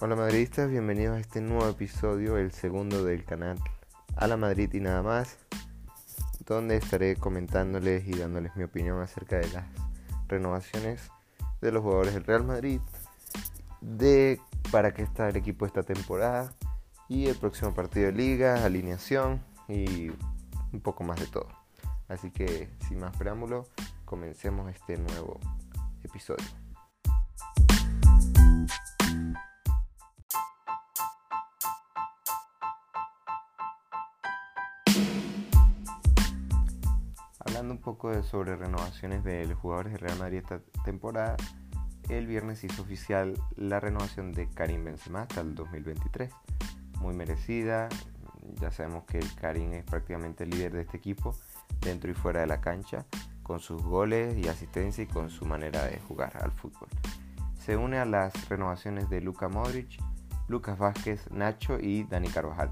Hola madridistas, bienvenidos a este nuevo episodio, el segundo del canal A la Madrid y nada más, donde estaré comentándoles y dándoles mi opinión acerca de las renovaciones de los jugadores del Real Madrid, de para qué está el equipo esta temporada y el próximo partido de liga, alineación y un poco más de todo. Así que sin más preámbulo, comencemos este nuevo episodio. Poco de sobre renovaciones de los jugadores de Real Madrid esta temporada, el viernes hizo oficial la renovación de Karim Benzema hasta el 2023. Muy merecida, ya sabemos que el Karim es prácticamente el líder de este equipo dentro y fuera de la cancha, con sus goles y asistencia y con su manera de jugar al fútbol. Se une a las renovaciones de Luka Modric, Lucas Vázquez, Nacho y Dani Carvajal.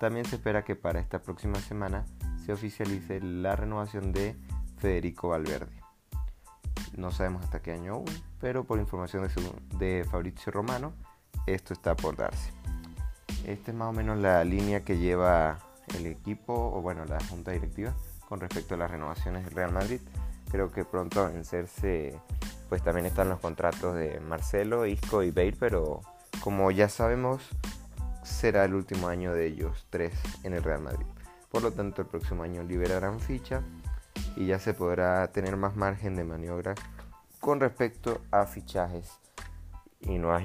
También se espera que para esta próxima semana se oficialice la renovación de Federico Valverde. No sabemos hasta qué año aún, pero por información de, Fabrizio Romano, esto está por darse. Esta es más o menos la línea que lleva el equipo, o bueno, la junta directiva, con respecto a las renovaciones del Real Madrid. Creo que pronto a vencerse, pues también están los contratos de Marcelo, Isco y Bale, pero como ya sabemos, será el último año de ellos tres en el Real Madrid. Por lo tanto, el próximo año liberarán ficha y ya se podrá tener más margen de maniobra con respecto a fichajes y nuevas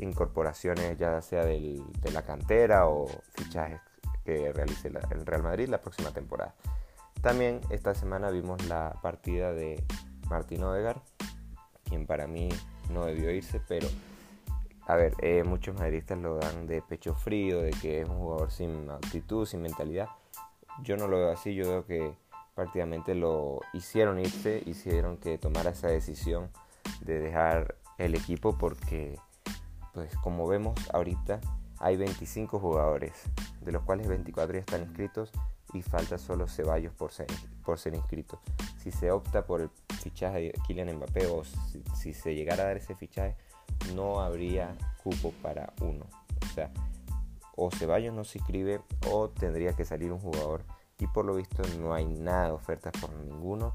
incorporaciones, ya sea de la cantera o fichajes que realice el Real Madrid la próxima temporada. También esta semana vimos la partida de Martín Odegar, quien para mí no debió irse, pero a ver, eh, muchos madridistas lo dan de pecho frío, de que es un jugador sin actitud, sin mentalidad. Yo no lo veo así, yo veo que prácticamente lo hicieron irse, hicieron que tomara esa decisión de dejar el equipo porque, pues como vemos ahorita, hay 25 jugadores, de los cuales 24 ya están inscritos y falta solo Ceballos por ser, por inscrito. Si se opta por el fichaje de Kylian Mbappé o si, si se llegara a dar ese fichaje, no habría cupo para uno. O sea, o Ceballos no se inscribe o tendría que salir un jugador. Y por lo visto no hay nada de ofertas por ninguno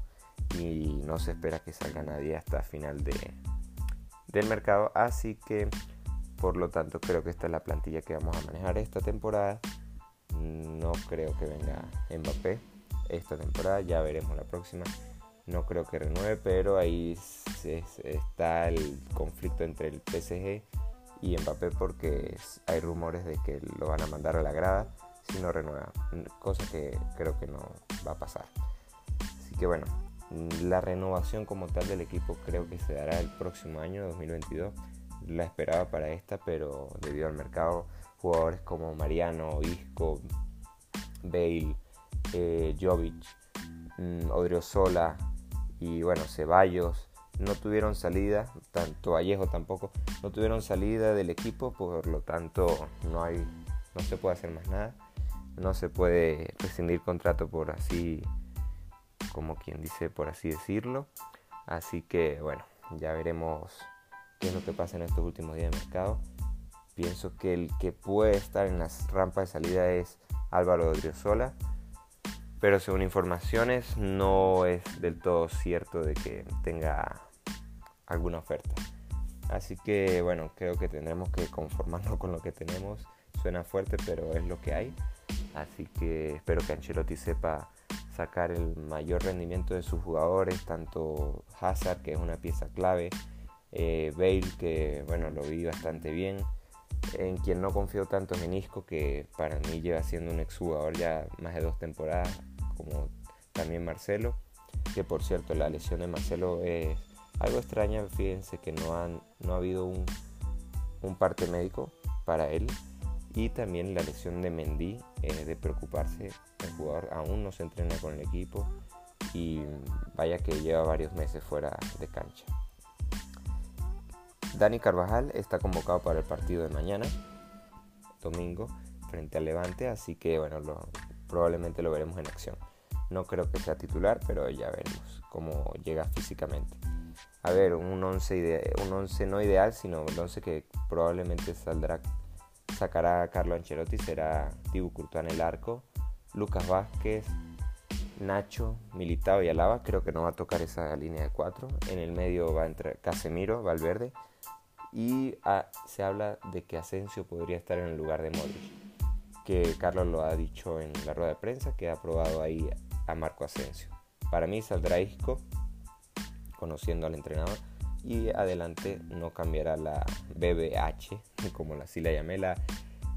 y no se espera que salga nadie hasta final de, del mercado. Así que por lo tanto creo que esta es la plantilla que vamos a manejar esta temporada. No creo que venga Mbappé esta temporada ya veremos la próxima. No creo que renueve pero ahí está el conflicto entre el PSG y Mbappé porque hay rumores de que lo van a mandar a la grada si no renueva, cosa que creo que no va a pasar. Así que bueno, la renovación como tal del equipo creo que se dará el próximo año, 2022. La esperaba para esta, pero debido al mercado, jugadores como Mariano, Isco, Bale, eh, Jovic, mm, Odriozola y bueno, Ceballos no tuvieron salida, tanto Vallejo tampoco, no tuvieron salida del equipo, por lo tanto no hay, no se puede hacer más nada no se puede rescindir contrato por así, como quien dice, por así decirlo. Así que bueno, ya veremos qué es lo que pasa en estos últimos días de mercado. Pienso que el que puede estar en las rampas de salida es Álvaro Odriozola, pero según informaciones no es del todo cierto de que tenga alguna oferta. Así que bueno, creo que tendremos que conformarnos con lo que tenemos. Suena fuerte, pero es lo que hay. Así que espero que Ancelotti sepa sacar el mayor rendimiento de sus jugadores, tanto Hazard, que es una pieza clave, eh, Bale, que bueno, lo vi bastante bien, en quien no confío tanto en Menisco, que para mí lleva siendo un exjugador ya más de dos temporadas, como también Marcelo, que por cierto la lesión de Marcelo es algo extraña, fíjense que no, han, no ha habido un, un parte médico para él, y también la lesión de Mendy es de preocuparse. El jugador aún no se entrena con el equipo y vaya que lleva varios meses fuera de cancha. Dani Carvajal está convocado para el partido de mañana, domingo, frente al Levante, así que bueno, probablemente lo veremos en acción. No creo que sea titular, pero ya veremos cómo llega físicamente. A ver, un 11, un 11 no ideal, sino el 11 que probablemente saldrá, sacará Carlo Ancelotti será Tibu Courtois en el arco, Lucas Vázquez, Nacho, Militao y Alaba. Creo que no va a tocar esa línea de 4. En el medio va a entrar Casemiro, Valverde. Y ah, se habla de que Asensio podría estar en el lugar de Modric. Que Carlos lo ha dicho en la rueda de prensa, que ha aprobado ahí a Marco Asensio. Para mí saldrá Isco, conociendo al entrenador. Y adelante no cambiará la BBH, como así la llamé, la,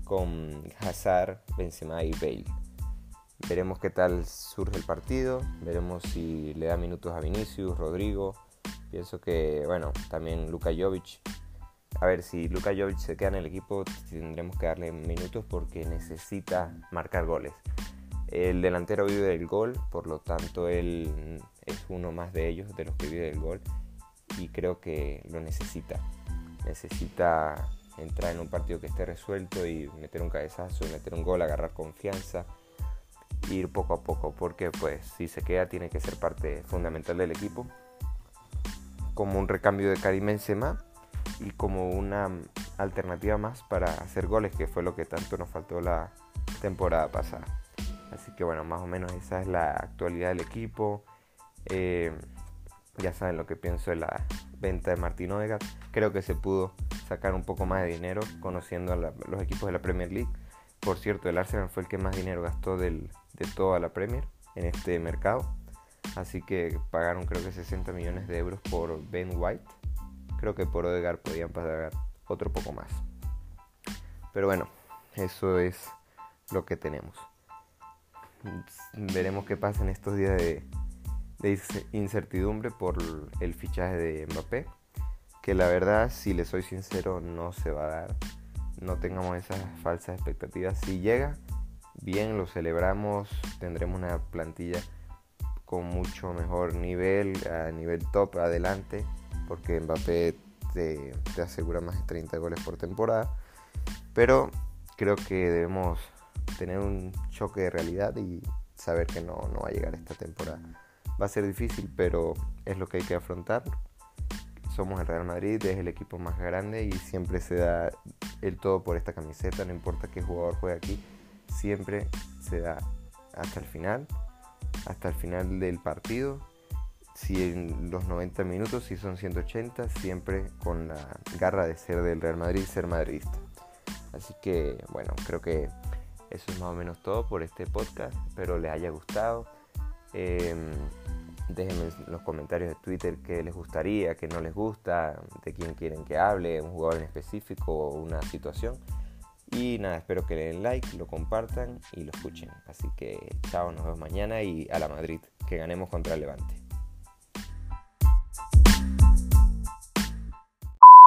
con Hazard, Benzema y Bale. Veremos qué tal surge el partido, veremos si le da minutos a Vinicius, Rodrigo. Pienso que, bueno, también Luka Jovic. A ver, si Luka Jovic se queda en el equipo, tendremos que darle minutos porque necesita marcar goles. El delantero vive del gol, por lo tanto él es uno más de ellos, de los que vive del gol, y creo que lo necesita. Necesita entrar en un partido que esté resuelto y meter un cabezazo, meter un gol, agarrar confianza ir poco a poco, porque pues si se queda tiene que ser parte fundamental del equipo, como un recambio de Karim Benzema y como una alternativa más para hacer goles, que fue lo que tanto nos faltó la temporada pasada. Así que bueno, más o menos esa es la actualidad del equipo. Eh, ya saben lo que pienso de la venta de Martín Odegaard. Creo que se pudo sacar un poco más de dinero conociendo a los equipos de la Premier League. Por cierto, el Arsenal fue el que más dinero gastó de toda la Premier en este mercado. Así que pagaron creo que 60 millones de euros por Ben White. Creo que por Odegaard podían pagar otro poco más. Pero bueno, eso es lo que tenemos. Veremos qué pasa en estos días de, de incertidumbre por el fichaje de Mbappé. Que la verdad, si le soy sincero, no se va a dar. No tengamos esas falsas expectativas. Si llega, bien, lo celebramos, tendremos una plantilla con mucho mejor nivel, a nivel top adelante, porque Mbappé te, asegura más de 30 goles por temporada, pero creo que debemos tener un choque de realidad y saber que no, no va a llegar esta temporada. Va a ser difícil, pero es lo que hay que afrontar. Somos el Real Madrid, es el equipo más grande y siempre se da el todo por esta camiseta, no importa qué jugador juegue aquí siempre se da hasta el final, hasta el final del partido. Si en los 90 minutos, si son 180, siempre con la garra de ser del Real Madrid, ser madridista. Así que bueno, creo que eso es más o menos todo por este podcast. Espero les haya gustado. Em, déjenme en los comentarios de Twitter qué les gustaría, qué no les gusta, de quién quieren que hable, un jugador en específico o una situación. Y nada, espero que le den like, lo compartan y lo escuchen. Así que chao, nos vemos mañana y a la Madrid, que ganemos contra el Levante.